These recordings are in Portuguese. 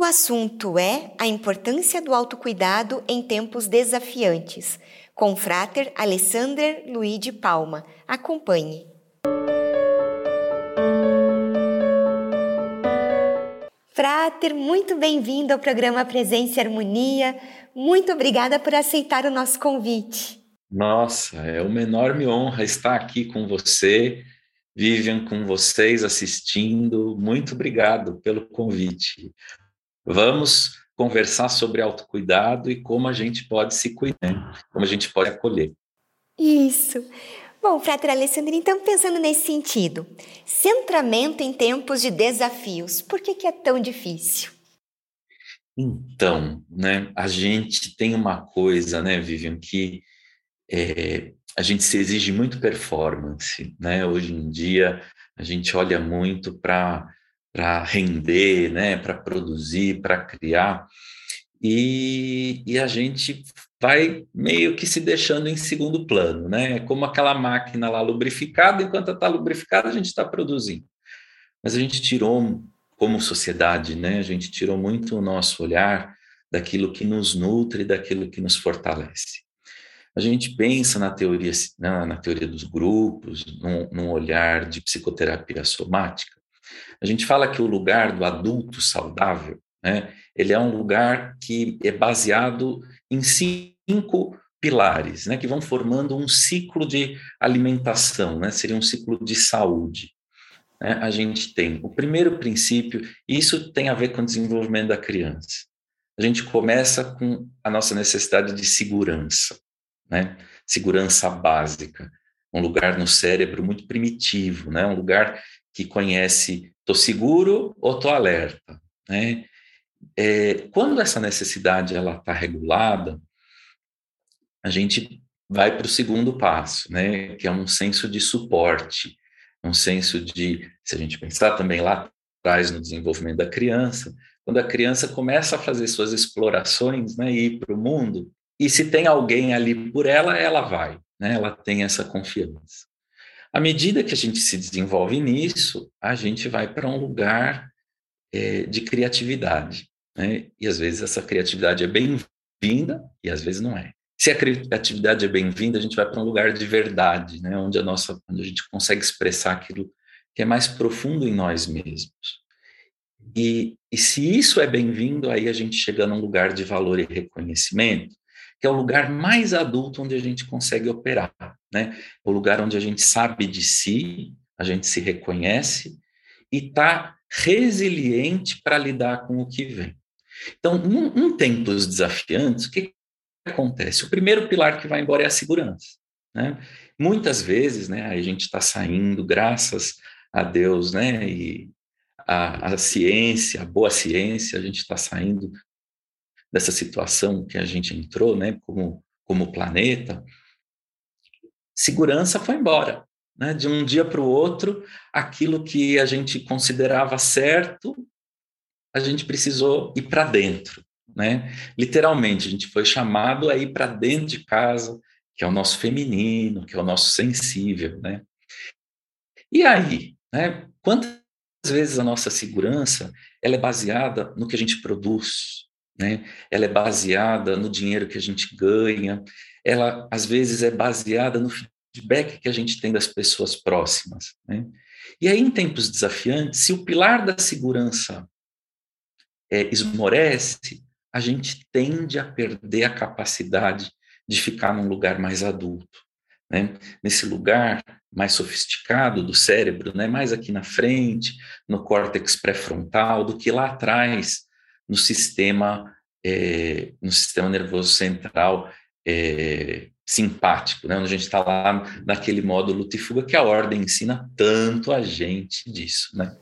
O assunto é a importância do autocuidado em tempos desafiantes, com o frater Alessander Luigi Palma. Acompanhe. Frater, muito bem-vindo ao programa Presença e Harmonia. Muito obrigada por aceitar o nosso convite. Nossa, é uma enorme honra estar aqui com você, Vivian, com vocês assistindo. Muito obrigado pelo convite. Vamos conversar sobre autocuidado e como a gente pode se cuidar, como a gente pode acolher. Isso. Bom, Frater Alessandro, então pensando nesse sentido, centramento em tempos de desafios, por que, que é tão difícil? Então, né, a gente tem uma coisa, né, Vivian, que é, a gente se exige muito performance, né? Hoje em dia a gente olha muito para para render, né, para produzir, para criar, e, e, a gente vai meio que se deixando em segundo plano, né? É como aquela máquina lá lubrificada, enquanto está lubrificada, a gente está produzindo. Mas a gente tirou, como sociedade, né? A gente tirou muito o nosso olhar daquilo que nos nutre, daquilo que nos fortalece. A gente pensa na teoria, na, na teoria dos grupos, num, num olhar de psicoterapia somática, a gente fala que o lugar do adulto saudável, né, ele é um lugar que é baseado em cinco pilares, né, que vão formando um ciclo de alimentação, né, seria um ciclo de saúde. Né? A gente tem o primeiro princípio, e isso tem a ver com o desenvolvimento da criança. A gente começa com a nossa necessidade de segurança, né? segurança básica, um lugar no cérebro muito primitivo, né? um lugar que conhece tô seguro ou tô alerta, né? É, quando essa necessidade ela está regulada, a gente vai para o segundo passo, né? Que é um senso de suporte, um senso de, se a gente pensar também lá atrás no desenvolvimento da criança, quando a criança começa a fazer suas explorações, né, e ir para o mundo, e se tem alguém ali por ela, ela vai, né? Ela tem essa confiança. À medida que a gente se desenvolve nisso, a gente vai para um lugar é, de criatividade. Né? E às vezes essa criatividade é bem-vinda e às vezes não é. Se a criatividade é bem-vinda, a gente vai para um lugar de verdade, né? onde, a nossa, onde a gente consegue expressar aquilo que é mais profundo em nós mesmos. E, e se isso é bem-vindo, aí a gente chega num lugar de valor e reconhecimento, que é o lugar mais adulto onde a gente consegue operar, né? O lugar onde a gente sabe de si, a gente se reconhece e está resiliente para lidar com o que vem. Então, num, num tempos desafiantes, o que, acontece? O primeiro pilar que vai embora é a segurança, né? Muitas vezes, né, a gente está saindo, graças a Deus, né, e a, a ciência, a boa ciência, a gente está saindo dessa situação que a gente entrou, né, como, como planeta, segurança foi embora. Né? De um dia para o outro, aquilo que a gente considerava certo, a gente precisou ir para dentro. Né? Literalmente, a gente foi chamado a ir para dentro de casa, que é o nosso feminino, que é o nosso sensível. Né? E aí, né? quantas vezes a nossa segurança ela é baseada no que a gente produz, né? Ela é baseada no dinheiro que a gente ganha, ela às vezes é baseada no feedback que a gente tem das pessoas próximas, né? E aí, em tempos desafiantes, se o pilar da segurança é, esmorece, a gente tende a perder a capacidade de ficar num lugar mais adulto, né? Nesse lugar mais sofisticado do cérebro, né? Mais aqui na frente, no córtex pré-frontal, do que lá atrás, no sistema, é, no sistema nervoso central é, simpático, né? onde a gente está lá naquele modo luta e fuga que a ordem ensina tanto a gente disso. Né?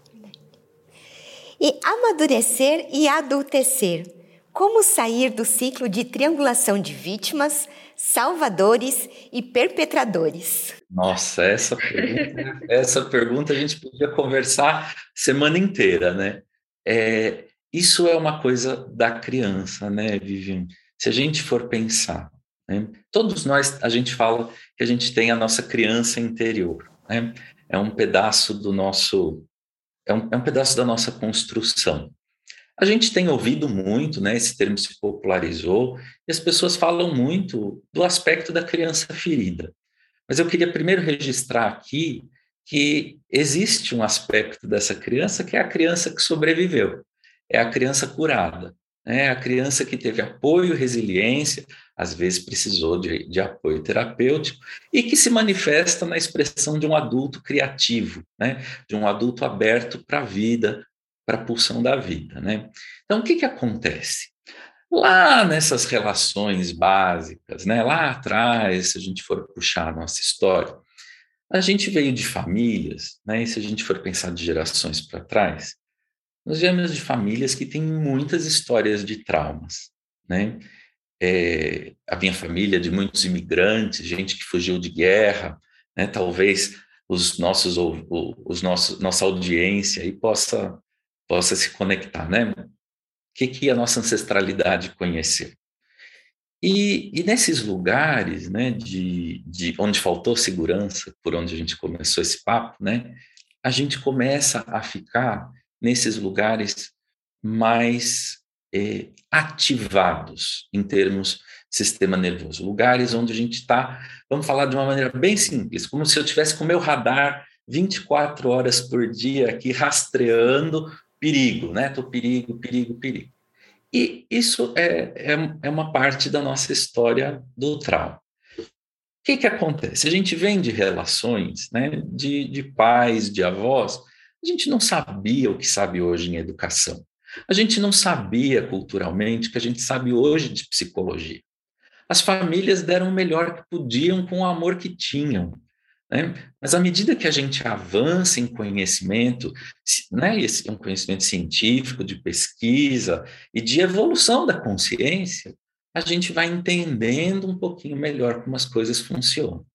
E amadurecer e adultecer. Como sair do ciclo de triangulação de vítimas, salvadores e perpetradores? Nossa, essa pergunta, essa pergunta a gente podia conversar semana inteira, né? É, isso é uma coisa da criança, né, Vivian? Se a gente for pensar, né, todos nós, a gente fala que a gente tem a nossa criança interior, né? É um pedaço do nosso, é um, é um pedaço da nossa construção. A gente tem ouvido muito, né? Esse termo se popularizou e as pessoas falam muito do aspecto da criança ferida. Mas eu queria primeiro registrar aqui que existe um aspecto dessa criança que é a criança que sobreviveu, é a criança curada, né? a criança que teve apoio, resiliência, às vezes precisou de, de apoio terapêutico, e que se manifesta na expressão de um adulto criativo, né? de um adulto aberto para a vida, para a pulsão da vida. Né? Então, o que, que acontece? Lá nessas relações básicas, né? lá atrás, se a gente for puxar a nossa história, a gente veio de famílias, né? E se a gente for pensar de gerações para trás, nós viemos de famílias que têm muitas histórias de traumas, né? É, a minha família de muitos imigrantes, gente que fugiu de guerra, né? Talvez os nossos, os nossos, nossa audiência aí possa possa se conectar, né? O que que a nossa ancestralidade conheceu? E, e, nesses lugares, né, de, de onde faltou segurança, por onde a gente começou esse papo, né, a gente começa a ficar nesses lugares mais eh, ativados em termos sistema nervoso, lugares onde a gente está, vamos falar de uma maneira bem simples, como se eu tivesse com o meu radar 24 horas por dia aqui rastreando perigo, né? Tô perigo, perigo, perigo. E isso é, é, é uma parte da nossa história do trauma. O que, que acontece? A gente vem de relações né, de, de pais, de avós, a gente não sabia o que sabe hoje em educação. A gente não sabia culturalmente o que a gente sabe hoje de psicologia. As famílias deram o melhor que podiam com o amor que tinham. Né? Mas à medida que a gente avança em conhecimento, né, esse é um conhecimento científico, de pesquisa e de evolução da consciência, a gente vai entendendo um pouquinho melhor como as coisas funcionam.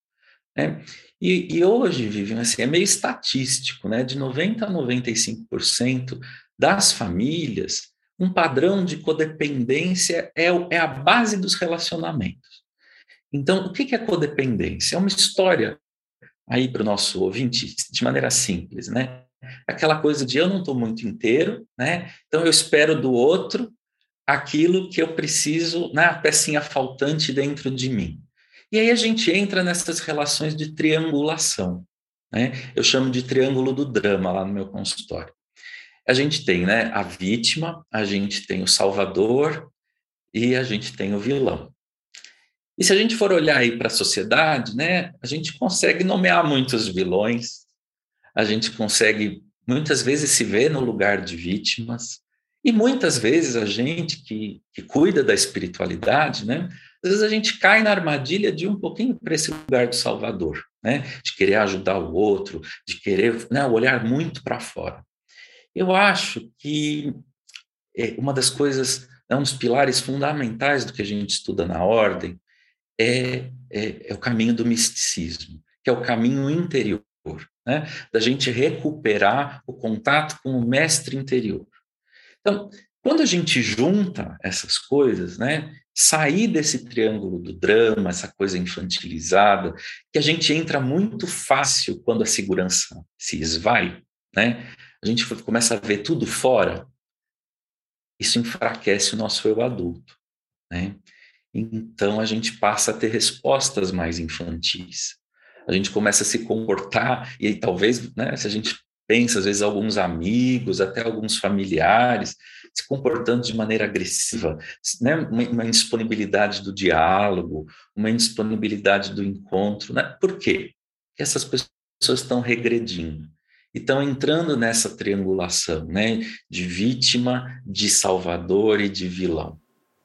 Né? E, e, hoje, Vivian, assim, é meio estatístico, né? de 90% a 95% das famílias, um padrão de codependência é, é a base dos relacionamentos. Então, o que é codependência? É uma história aí para o nosso ouvinte de maneira simples, né? Aquela coisa de eu não estou muito inteiro, né? Então eu espero do outro aquilo que eu preciso, né? A pecinha faltante dentro de mim. E aí a gente entra nessas relações de triangulação, né? Eu chamo de triângulo do drama lá no meu consultório. A gente tem, né, a vítima, a gente tem o salvador e a gente tem o vilão. E se a gente for olhar aí para a sociedade, né, a gente consegue nomear muitos vilões, a gente consegue muitas vezes se ver no lugar de vítimas, e muitas vezes a gente que, que cuida da espiritualidade, né, às vezes a gente cai na armadilha de um pouquinho para esse lugar do Salvador, né, de querer ajudar o outro, de querer né, olhar muito para fora. Eu acho que é, uma das coisas, é um dos pilares fundamentais do que a gente estuda na ordem, é, é, é o caminho do misticismo, que é o caminho interior, né? da gente recuperar o contato com o mestre interior. Então, quando a gente junta essas coisas, né, sair desse triângulo do drama, essa coisa infantilizada, que a gente entra muito fácil quando a segurança se esvai, né? A gente começa a ver tudo fora. Isso enfraquece o nosso eu adulto, né? então a gente passa a ter respostas mais infantis. A gente começa a se comportar, e talvez, né, se a gente às vezes, alguns amigos, até alguns familiares, se comportando de maneira agressiva, né, uma, uma indisponibilidade do diálogo, uma indisponibilidade do encontro. Né? Por quê? Porque essas pessoas estão regredindo estão entrando nessa triangulação né, de vítima, de salvador e de vilão.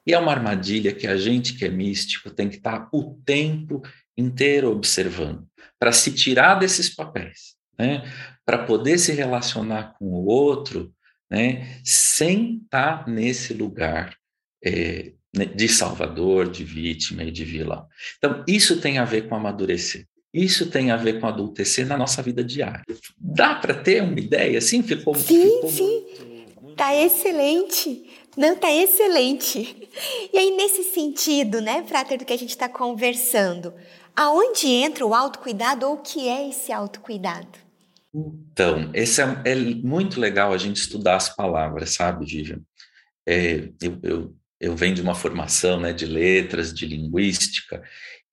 E é uma armadilha que a gente que é místico tem que estar o tempo inteiro observando, para se tirar desses papéis, né? para poder se relacionar com o outro né? sem estar nesse lugar é, de salvador, de vítima e de vilão. Então, isso tem a ver com amadurecer. Isso tem a ver com adultecer na nossa vida diária. Dá para ter uma ideia assim? Ficou, sim, ficou sim. Está excelente. Não, tá excelente. E aí, nesse sentido, né, Frater, do que a gente está conversando, aonde entra o autocuidado ou o que é esse autocuidado? Então, esse é, é, muito legal a gente estudar as palavras, sabe, Vivian? é, eu, eu, eu venho de uma formação né, de letras, de linguística,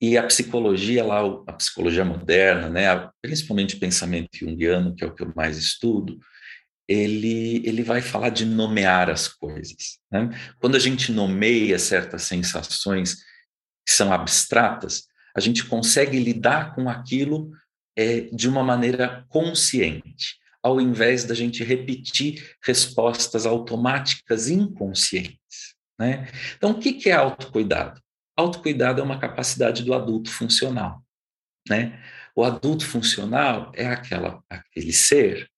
e a psicologia lá, a psicologia moderna, né, principalmente o pensamento junguiano, que é o que eu mais estudo, ele, ele vai falar de nomear as coisas. Né? Quando a gente nomeia certas sensações que são abstratas, a gente consegue lidar com aquilo é, de uma maneira consciente, ao invés da gente repetir respostas automáticas inconscientes. Né? Então, o que é autocuidado? Autocuidado é uma capacidade do adulto funcional. Né? O adulto funcional é aquela, aquele ser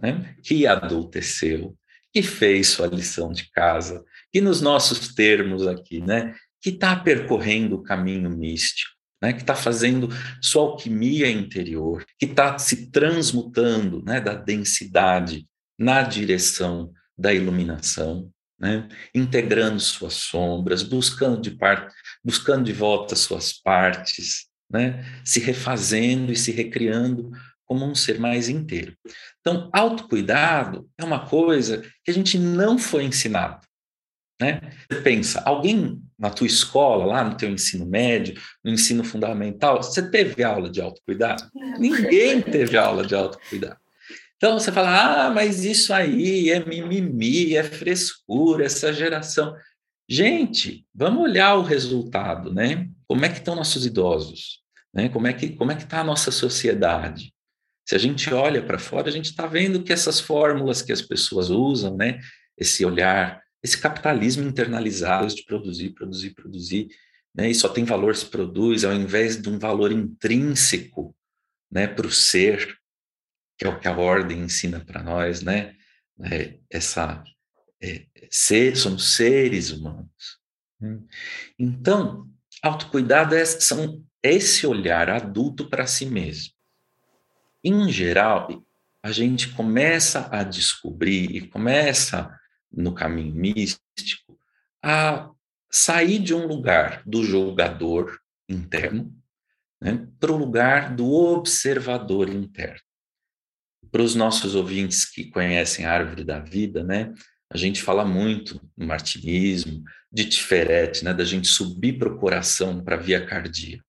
né, que adulteceu, que fez sua lição de casa, que nos nossos termos aqui, né, que está percorrendo o caminho místico, né, que está fazendo sua alquimia interior, que está se transmutando né, da densidade na direção da iluminação, né, integrando suas sombras, buscando de, par, buscando de volta suas partes, né, se refazendo e se recriando como um ser mais inteiro. Então, autocuidado é uma coisa que a gente não foi ensinado. Né? Você pensa, alguém na tua escola, lá no teu ensino médio, no ensino fundamental, você teve aula de autocuidado? Ninguém teve aula de autocuidado. Então você fala, ah, mas isso aí é mimimi, é frescura, essa geração. Gente, vamos olhar o resultado, né? Como é que estão nossos idosos? Né? Como é que como é que está a nossa sociedade? Se a gente olha para fora, a gente está vendo que essas fórmulas que as pessoas usam, né? Esse olhar, esse capitalismo internalizado de produzir, produzir, produzir, né? E só tem valor se produz, ao invés de um valor intrínseco, né? Para o ser, que é o que a ordem ensina para nós, né? É, essa é, ser, somos seres humanos. Né? Então, autocuidado é, são, é esse olhar adulto para si mesmo em geral, a gente começa a descobrir e começa no caminho místico a sair de um lugar do julgador interno né, para o lugar do observador interno. Para os nossos ouvintes que conhecem a árvore da vida, né, a gente fala muito no martinismo, de Tiferet, né, da gente subir para o coração, para a via cardíaca.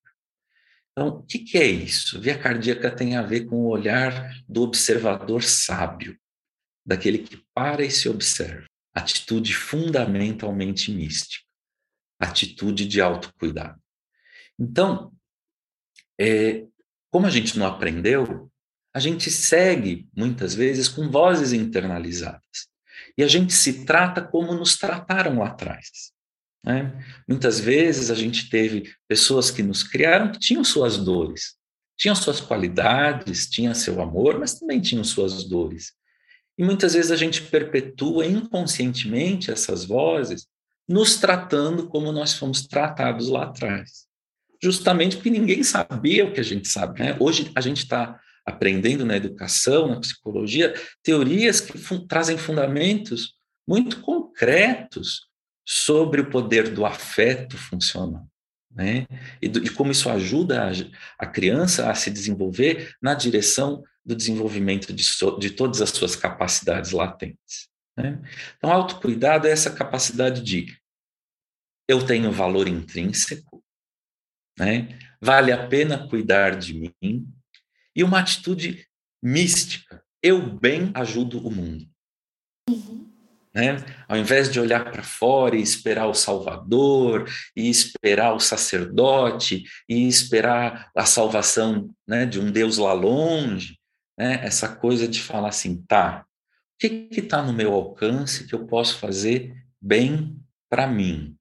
Então, o que, que é isso? Via cardíaca tem a ver com o olhar do observador sábio, daquele que para e se observa. Atitude fundamentalmente mística, atitude de autocuidado. Então, é, como a gente não aprendeu, a gente segue muitas vezes com vozes internalizadas. E a gente se trata como nos trataram lá atrás. Né? Muitas vezes a gente teve pessoas que nos criaram que tinham suas dores, tinham suas qualidades, tinham seu amor, mas também tinham suas dores. E muitas vezes a gente perpetua inconscientemente essas vozes, nos tratando como nós fomos tratados lá atrás. Justamente porque ninguém sabia o que a gente sabe. Né? Hoje a gente está aprendendo na educação, na psicologia, teorias que fun trazem fundamentos muito concretos sobre o poder do afeto funcionar. Né? E, do, e como isso ajuda a, a, criança a se desenvolver na direção do desenvolvimento de, so, de todas as suas capacidades latentes. Né? Então, autocuidado é essa capacidade de eu tenho valor intrínseco, né? vale a pena cuidar de mim, e uma atitude mística, eu bem ajudo o mundo. Uhum. Né? Ao invés de olhar para fora e esperar o Salvador, e esperar o sacerdote, e esperar a salvação né, de um Deus lá longe, né? essa coisa de falar assim, tá, o que está no meu alcance que eu posso fazer bem para mim,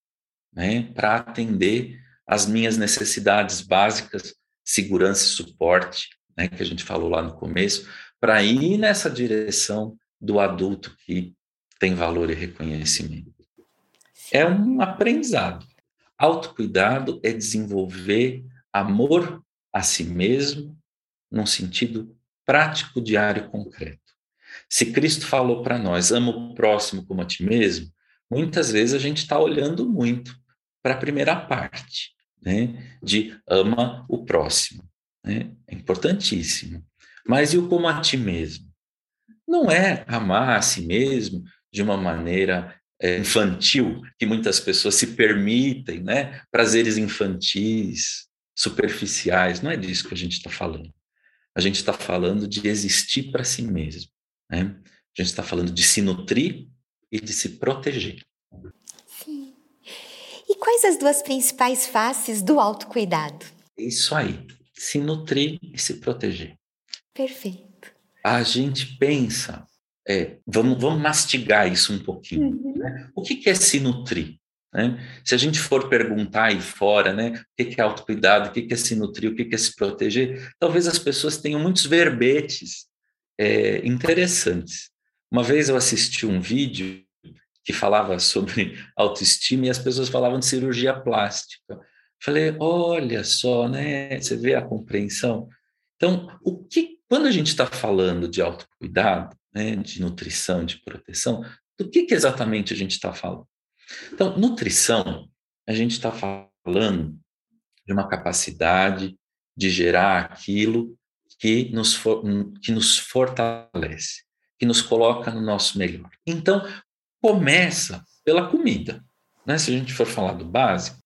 né? para atender as minhas necessidades básicas, segurança e suporte, né? que a gente falou lá no começo, para ir nessa direção do adulto que tem valor e reconhecimento. É um aprendizado. Autocuidado é desenvolver amor a si mesmo num sentido prático, diário, concreto. Se Cristo falou para nós, ama o próximo como a ti mesmo, muitas vezes a gente está olhando muito para a primeira parte, né, de ama o próximo. Né? É importantíssimo. Mas e o como a ti mesmo? Não é amar a si mesmo de uma maneira é, infantil que muitas pessoas se permitem, né? Prazeres infantis, superficiais. Não é disso que a gente está falando. A gente está falando de existir para si mesmo. Né? A gente está falando de se nutrir e de se proteger. Sim. E quais as duas principais faces do autocuidado? Isso aí, se nutrir e se proteger. Perfeito. A gente pensa, é, vamos, vamos mastigar isso um pouquinho. Uhum. Né? O que, que é se nutrir? Né? Se a gente for perguntar aí fora, né, o que é autocuidado, o que é se nutrir, o que é se proteger, talvez as pessoas tenham muitos verbetes é, interessantes. Uma vez eu assisti um vídeo que falava sobre autoestima e as pessoas falavam de cirurgia plástica. Falei, olha só, né? Você vê a compreensão. Então, o que, quando a gente está falando de autocuidado, né, de nutrição, de proteção, do que, que exatamente a gente está falando? Então, nutrição, a gente está falando de uma capacidade de gerar aquilo que nos, for, que nos fortalece, que nos coloca no nosso melhor. Então, começa pela comida. Né? Se a gente for falar do básico,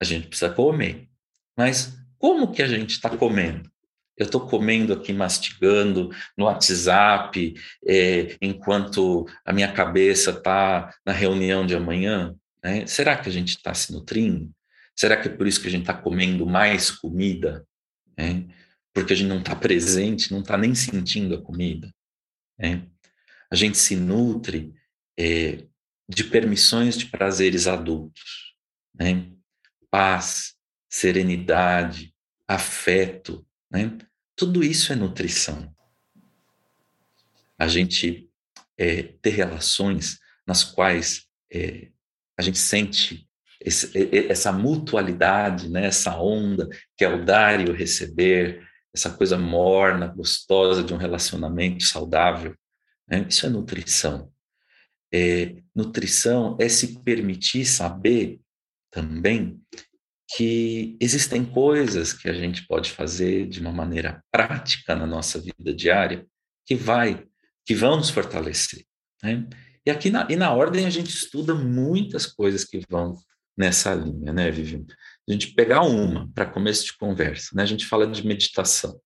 a gente precisa comer. Mas como que a gente está comendo? Eu estou comendo aqui, mastigando no WhatsApp, é, enquanto a minha cabeça está na reunião de amanhã? Né? Será que a gente está se nutrindo? Será que é por isso que a gente está comendo mais comida? Né? Porque a gente não está presente, não está nem sentindo a comida. Né? A gente se nutre é, de permissões de prazeres adultos. Né? Paz, serenidade, afeto, né? Tudo isso é nutrição. A gente é, ter relações nas quais é, a gente sente esse, essa mutualidade, né? essa onda que é o dar e o receber, essa coisa morna, gostosa de um relacionamento saudável. Né? Isso é nutrição. É, nutrição é se permitir saber também que existem coisas que a gente pode fazer de uma maneira prática na nossa vida diária que vai, que vão nos fortalecer. Né? E aqui na, e na ordem a gente estuda muitas coisas que vão nessa linha, né, Viviane? A gente pegar uma para começo de conversa, né? A gente fala de meditação.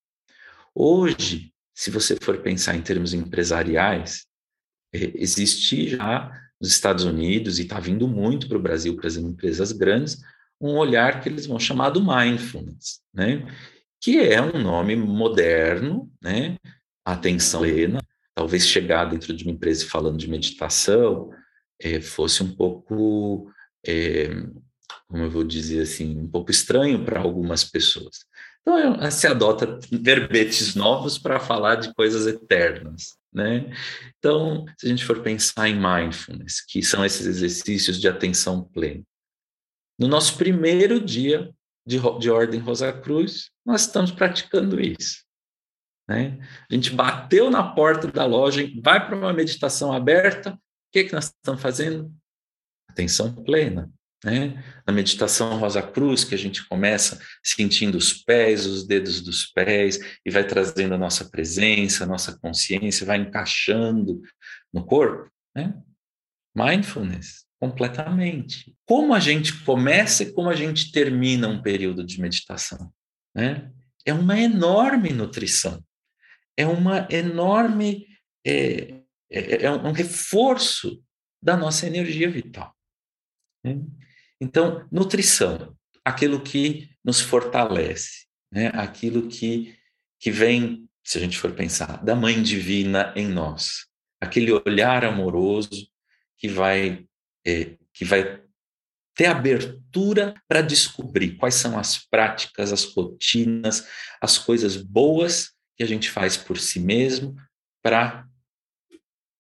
Hoje, se você for pensar em termos empresariais, é, existe já nos Estados Unidos e está vindo muito para o Brasil, para as empresas grandes, um olhar que eles vão chamar do mindfulness, né? que é um nome moderno, né? atenção plena, talvez chegar dentro de uma empresa falando de meditação é, fosse um pouco, é, como eu vou dizer assim, um pouco estranho para algumas pessoas. Então, se adota verbetes novos para falar de coisas eternas. Né? Então, se a gente for pensar em mindfulness, que são esses exercícios de atenção plena, no nosso primeiro dia de, de Ordem Rosa Cruz, nós estamos praticando isso. Né? A gente bateu na porta da loja, vai para uma meditação aberta, o que, que nós estamos fazendo? Atenção plena. Né? Na meditação Rosa Cruz, que a gente começa sentindo os pés, os dedos dos pés, e vai trazendo a nossa presença, a nossa consciência, vai encaixando no corpo. Né? Mindfulness completamente. Como a gente começa e como a gente termina um período de meditação, né? É uma enorme nutrição, é uma enorme é, é, é um reforço da nossa energia vital. Né? Então, nutrição, aquilo que nos fortalece, né? Aquilo que que vem, se a gente for pensar, da Mãe Divina em nós, aquele olhar amoroso que vai é, que vai ter abertura para descobrir quais são as práticas, as rotinas, as coisas boas que a gente faz por si mesmo para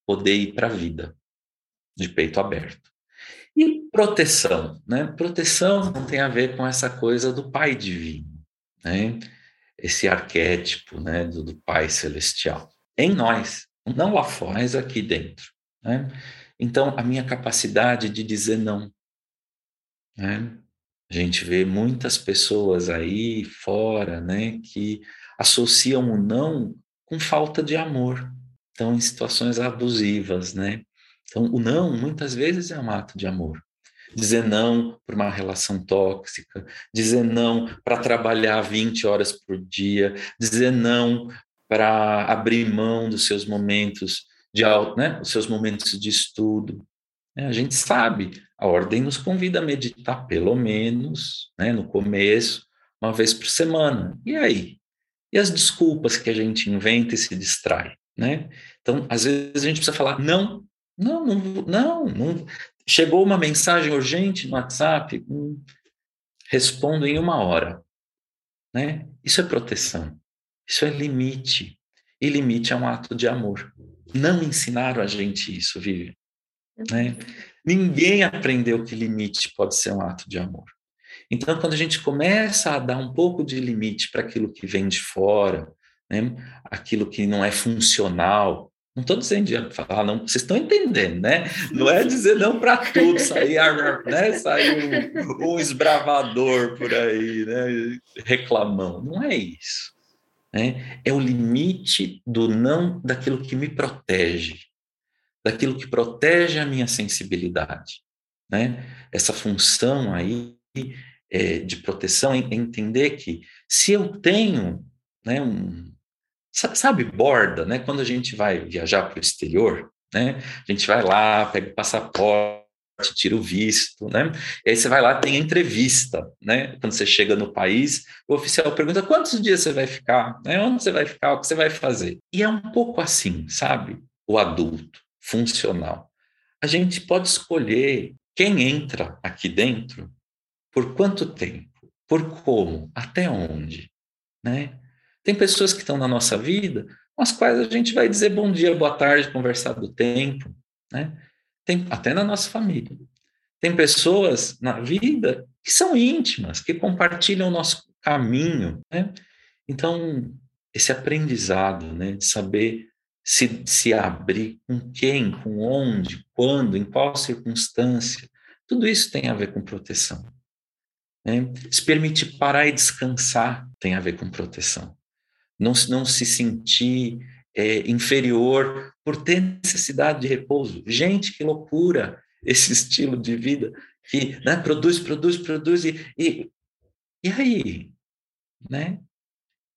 poder ir para a vida de peito aberto. E proteção, né? Proteção não tem a ver com essa coisa do Pai divino, né? Esse arquétipo, né, do, do Pai celestial em nós, não lá fora, mas aqui dentro, né? Então, a minha capacidade de dizer não. Né? A gente vê muitas pessoas aí fora né, que associam o não com falta de amor. Então, em situações abusivas, né? Então, o não, muitas vezes, é um ato de amor. Dizer não para uma relação tóxica, dizer não para trabalhar 20 horas por dia, dizer não para abrir mão dos seus momentos de né, os seus momentos de estudo. É, a gente sabe, a ordem nos convida a meditar pelo menos, né, no começo, uma vez por semana. E aí? E as desculpas que a gente inventa e se distrai, né? Então, às vezes a gente precisa falar não, não, não, não, não. chegou uma mensagem urgente no WhatsApp, hum, respondo em uma hora, né? Isso é proteção, isso é limite, e limite é um ato de amor. Não ensinaram a gente isso, Vivian. Né? Ninguém aprendeu que limite pode ser um ato de amor. Então, quando a gente começa a dar um pouco de limite para aquilo que vem de fora, né? aquilo que não é funcional, não estou dizendo de falar não, vocês estão entendendo, né? Não é dizer não para tudo, sair, né? sair um, um, esbravador por aí, né? reclamão. Não é isso. Né? É o limite do não daquilo que me protege, daquilo que protege a minha sensibilidade. Né? Essa função aí é, de proteção é entender que se eu tenho né, um, sabe, borda, né? Quando a gente vai viajar para o exterior, né? A gente vai lá, pega o passaporte, tira o visto, né? E aí você vai lá, tem a entrevista, né? Quando você chega no país, o oficial pergunta quantos dias você vai ficar, né? Onde você vai ficar, o que você vai fazer? E é um pouco assim, sabe? O adulto, funcional. A gente pode escolher quem entra aqui dentro, por quanto tempo, por como, até onde, né? Tem pessoas que estão na nossa vida, com as quais a gente vai dizer bom dia, boa tarde, conversar do tempo, né? Tem, até na nossa família. Tem pessoas na vida que são íntimas, que compartilham o nosso caminho, né? Então, esse aprendizado, né, de saber se, se abrir com quem, com onde, quando, em qual circunstância, tudo isso tem a ver com proteção. Né? Se permitir parar e descansar tem a ver com proteção não, não se sentir é, inferior por ter necessidade de repouso. Gente, que loucura esse estilo de vida que né, produz, produz, produz e, e, e aí, né?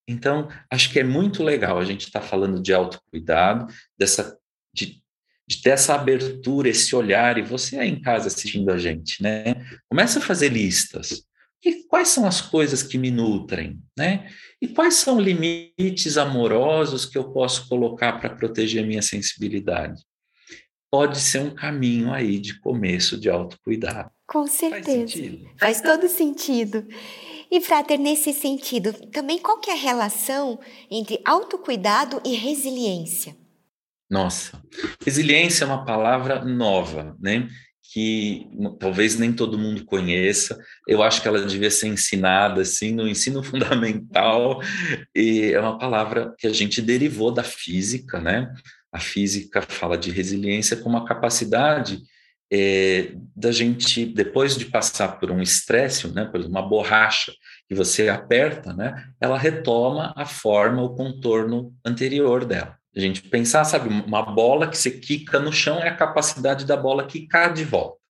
Então, acho que é muito legal a gente estar tá falando de autocuidado, dessa, de, de ter essa abertura, esse olhar, e você aí em casa assistindo a gente, né? Começa a fazer listas. E quais são as coisas que me nutrem, né? E quais são limites amorosos que eu posso colocar para proteger a minha sensibilidade? Pode ser um caminho aí de começo de autocuidado. Com certeza. Faz, Faz todo sentido. E, Frater, nesse sentido, também qual que é a relação entre autocuidado e resiliência? Nossa, resiliência é uma palavra nova, né? Que talvez nem todo mundo conheça. Eu acho que ela devia ser ensinada assim no ensino fundamental e é uma palavra que a gente derivou da física, né? A física fala de resiliência como a capacidade é, da gente depois de passar por um estresse, né? Por uma borracha que você aperta, né? Ela retoma a forma, o contorno anterior dela. A gente pensar, sabe, uma bola que você quica no chão é a capacidade da bola quicar de volta.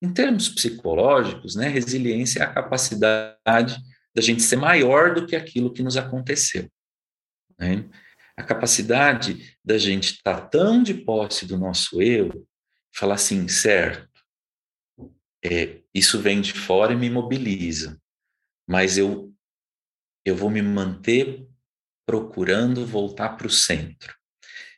Em termos psicológicos, né, resiliência é a capacidade da gente ser maior do que aquilo que nos aconteceu. Né? A capacidade da gente estar tá tão de posse do nosso eu, falar assim, certo, é, isso vem de fora e me mobiliza, mas eu, eu vou me manter procurando voltar para o centro.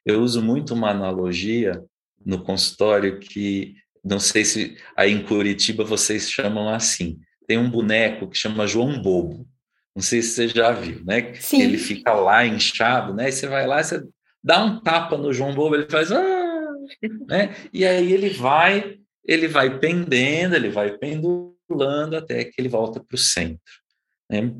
Eu uso muito uma analogia no consultório que não sei se aí em Curitiba vocês chamam assim. Tem um boneco que chama João Bobo. Não sei se você já viu, né? Sim. Ele fica lá inchado, né? E você vai lá, você dá um tapa no João Bobo, ele faz ah! né? E aí ele vai, ele vai pendendo, ele vai pendulando até que ele volta para o centro. Né?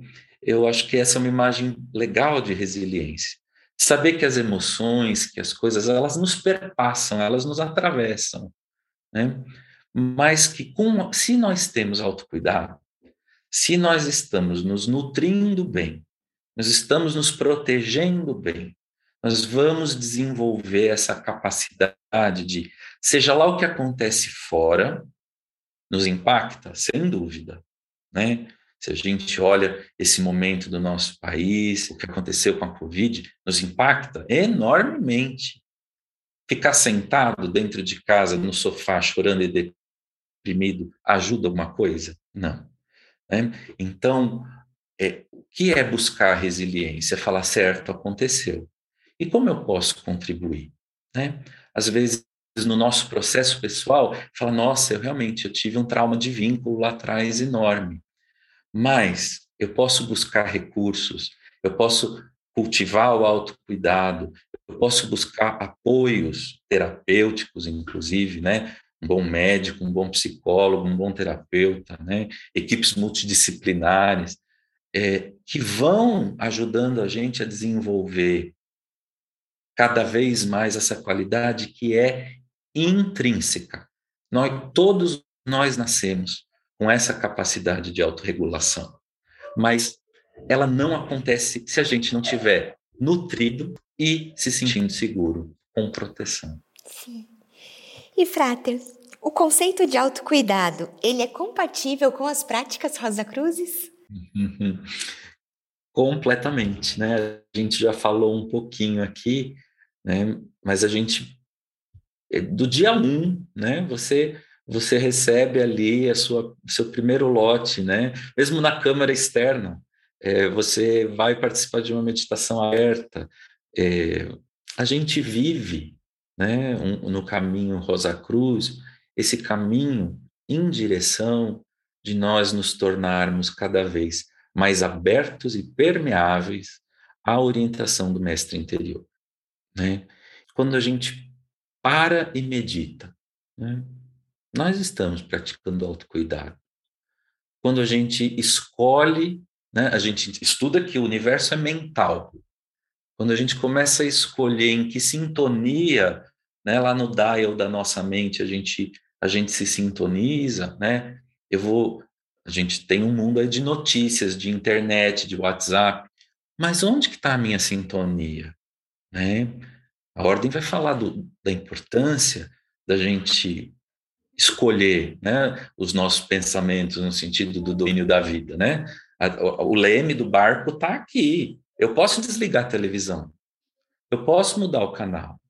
Eu acho que essa é uma imagem legal de resiliência. Saber que as emoções, que as coisas, elas nos perpassam, elas nos atravessam, né? Mas que com, se nós temos autocuidado, se nós estamos nos nutrindo bem, nós estamos nos protegendo bem, nós vamos desenvolver essa capacidade de, seja lá o que acontece fora, nos impacta, sem dúvida, né? Se a gente olha esse momento do nosso país, o que aconteceu com a Covid, nos impacta enormemente. Ficar sentado dentro de casa, no sofá, chorando e deprimido, ajuda alguma coisa? Não. Né? Então, é, o que é buscar resiliência? É falar, certo, aconteceu. E como eu posso contribuir? Né? Às vezes, no nosso processo pessoal, fala, nossa, eu realmente eu tive um trauma de vínculo lá atrás enorme. Mas eu posso buscar recursos, eu posso cultivar o autocuidado, eu posso buscar apoios terapêuticos, inclusive, né? Um bom médico, um bom psicólogo, um bom terapeuta, né? Equipes multidisciplinares é, que vão ajudando a gente a desenvolver cada vez mais essa qualidade que é intrínseca. Nós todos nós nascemos com essa capacidade de autorregulação. Mas ela não acontece se a gente não tiver nutrido e se sentindo seguro, com proteção. Sim. E Frater, o conceito de autocuidado, ele é compatível com as práticas Rosa Cruzes? Completamente, né? A gente já falou um pouquinho aqui, né? Mas a gente é, do dia um, né? Você você recebe ali a sua seu primeiro lote, né? Mesmo na câmara externa, é, você vai participar de uma meditação aberta. É, a gente vive, né? Um, no caminho Rosa Cruz, esse caminho em direção de nós nos tornarmos cada vez mais abertos e permeáveis à orientação do mestre interior, né? Quando a gente para e medita, né? Nós estamos praticando autocuidado. Quando a gente escolhe, né, a gente estuda que o universo é mental. Quando a gente começa a escolher em que sintonia, né, lá no dial da nossa mente, a gente a gente se sintoniza, né? Eu vou a gente tem um mundo aí de notícias, de internet, de WhatsApp, mas onde que está a minha sintonia, né? A ordem vai falar do, da importância da gente escolher né, os nossos pensamentos no sentido do domínio da vida, né? o, leme do barco está aqui. Eu posso desligar a televisão. Eu posso mudar o canal.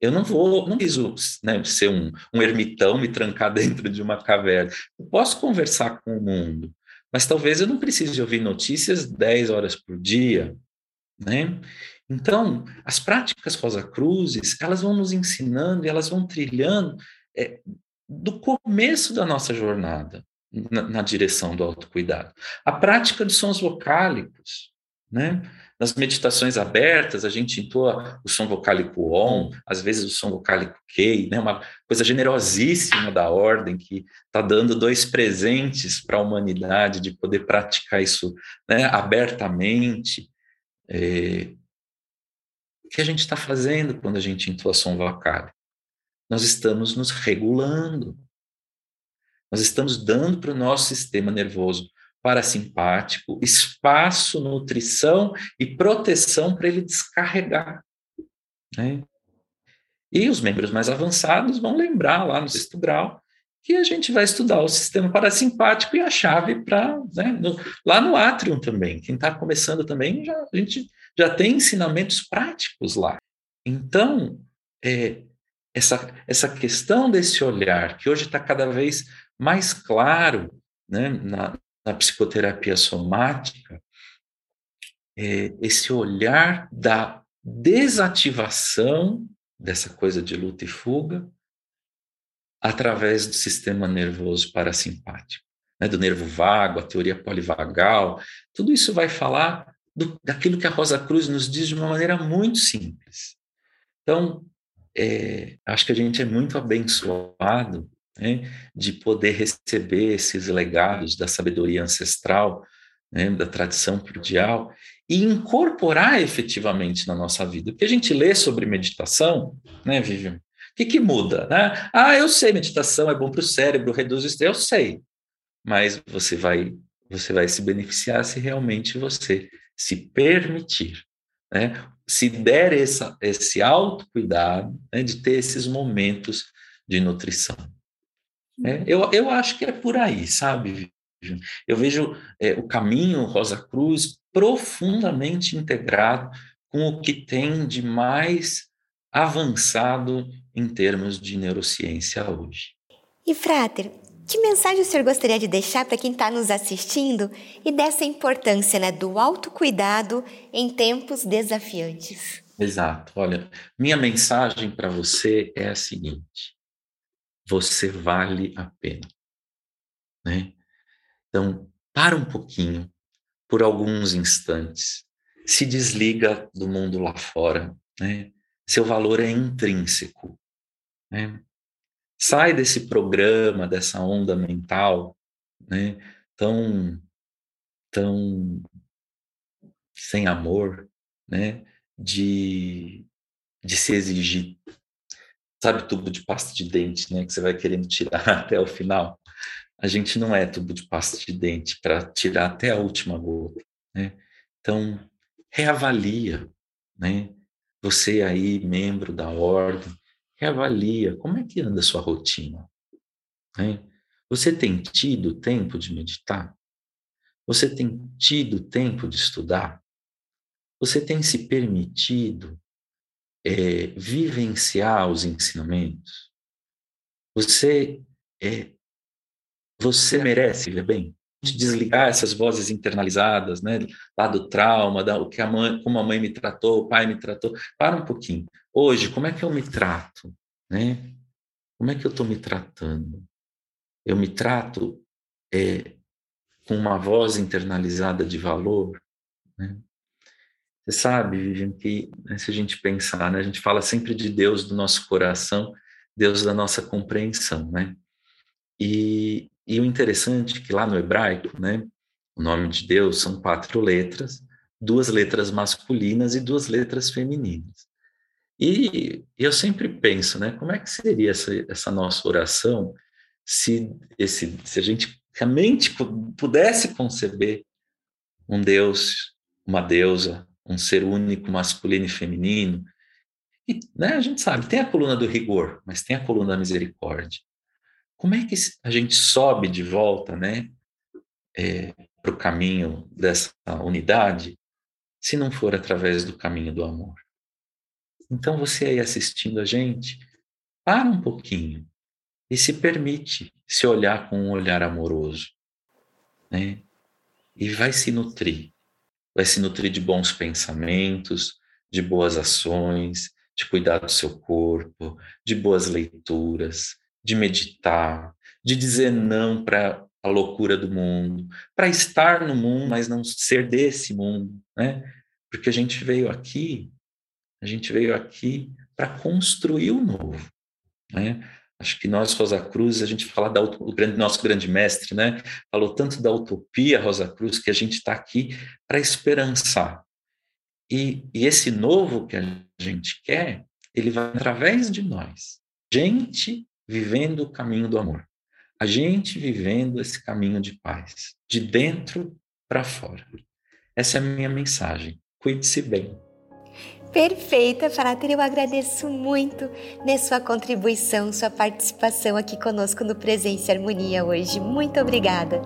Eu não vou, não preciso né, ser um, um ermitão, me trancar dentro de uma caverna. Eu posso conversar com o mundo, mas talvez eu não precise ouvir notícias 10 horas por dia, né? Então, as práticas Rosa Cruzes, elas vão nos ensinando elas vão trilhando é, do começo da nossa jornada na, na, direção do autocuidado. A prática de sons vocálicos, né? Nas meditações abertas, a gente entoa o som vocálico OM, às vezes o som vocálico Kei, né? uma coisa generosíssima da ordem que está dando dois presentes para a humanidade de poder praticar isso né? abertamente. É... O que a gente está fazendo quando a gente entoa som vocálico? Nós estamos nos regulando. Nós estamos dando para o nosso sistema nervoso parasimpático espaço, nutrição e proteção para ele descarregar. Né? E os membros mais avançados vão lembrar lá no sexto grau que a gente vai estudar o sistema parasimpático e a chave para né, lá no átrio também. Quem está começando também já, a gente já tem ensinamentos práticos lá. Então, é, essa, essa questão desse olhar, que hoje está cada vez mais claro né, na, na psicoterapia somática, é esse olhar da desativação dessa coisa de luta e fuga através do sistema nervoso parasimpático, né, do nervo vago, a teoria polivagal, tudo isso vai falar do, daquilo que a Rosa Cruz nos diz de uma maneira muito simples. Então, é, acho que a gente é muito abençoado né, de poder receber esses legados da sabedoria ancestral, né, da tradição primordial, e incorporar efetivamente na nossa vida. Porque a gente lê sobre meditação, né, Vivian? O que, que muda? Né? Ah, eu sei, meditação é bom para o cérebro, reduz o estresse, eu sei. Mas você vai, você vai se beneficiar se realmente você se permitir. Né? Se der essa, esse autocuidado, né, de ter esses momentos de nutrição. É, eu, eu acho que é por aí, sabe? Eu vejo é, o caminho Rosa Cruz profundamente integrado com o que tem de mais avançado em termos de neurociência hoje. E, Frater, que mensagem o senhor gostaria de deixar para quem está nos assistindo e dessa importância né, do autocuidado em tempos desafiantes? Exato. Olha, minha mensagem para você é a seguinte: você vale a pena. Né? Então, para um pouquinho, por alguns instantes, se desliga do mundo lá fora. Né? Seu valor é intrínseco. Né? Sai desse programa, dessa onda mental, né, tão, tão sem amor, né, de, de se exigir, sabe, tubo de pasta de dente, né, que você vai querendo tirar até o final. A gente não é tubo de pasta de dente para tirar até a última gota, né? Então, reavalia, né? Você aí, membro da ordem, reavalia como é que anda a sua rotina. Né? Você tem tido tempo de meditar? Você tem tido tempo de estudar? Você tem se permitido é, vivenciar os ensinamentos? Você é, você merece viver bem? De desligar essas vozes internalizadas, né? Lá do trauma, da, o que a mãe, como a mãe me tratou, o pai me tratou. Para um pouquinho. Hoje, como é que eu me trato? Né? Como é que eu estou me tratando? Eu me trato é, com uma voz internalizada de valor? Né? Você sabe, Vivian, que né, se a gente pensar, né, a gente fala sempre de Deus do nosso coração, Deus da nossa compreensão, né? E, e o interessante é que lá no hebraico, né, o nome de Deus são quatro letras, duas letras masculinas e duas letras femininas. E eu sempre penso, né, como é que seria essa, essa nossa oração se, esse, se a gente realmente pudesse conceber um Deus, uma deusa, um ser único, masculino e feminino. E, né, a gente sabe, tem a coluna do rigor, mas tem a coluna da misericórdia. Como é que a gente sobe de volta, né, é, para o caminho dessa unidade, se não for através do caminho do amor? Então você aí assistindo a gente, para um pouquinho e se permite se olhar com um olhar amoroso, né? E vai se nutrir, vai se nutrir de bons pensamentos, de boas ações, de cuidar do seu corpo, de boas leituras, de meditar, de dizer não para a loucura do mundo, para estar no mundo, mas não ser desse mundo, né? Porque a gente veio aqui a gente veio aqui para construir o novo, né? Acho que nós, Rosa Cruz, a gente fala da o grande, nosso grande mestre, né? Falou tanto da utopia, Rosa Cruz, que a gente está aqui para esperançar. E, e esse novo que a gente quer, ele vai através de nós. Gente vivendo o caminho do amor. A gente vivendo esse caminho de paz, de dentro para fora. Essa é a minha mensagem. Cuide-se bem. Perfeita, Frater. Eu agradeço muito na sua contribuição, sua participação aqui conosco no Presença e Harmonia hoje. Muito obrigada.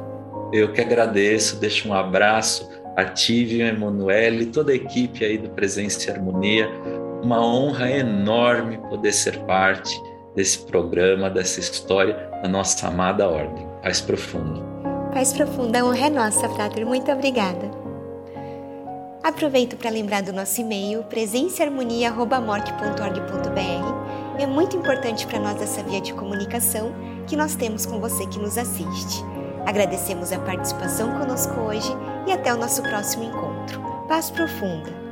Eu que agradeço, deixo um abraço a Tívio, Emanuele e toda a equipe aí do Presença e Harmonia. Uma honra enorme poder ser parte desse programa, dessa história da nossa amada ordem. Paz profunda. Paz profunda, a honra é nossa, Frater. Muito obrigada. Aproveito para lembrar do nosso e-mail presenceharmonia.morte.org.br. É muito importante para nós essa via de comunicação que nós temos com você que nos assiste. Agradecemos a participação conosco hoje e até o nosso próximo encontro. Paz profunda!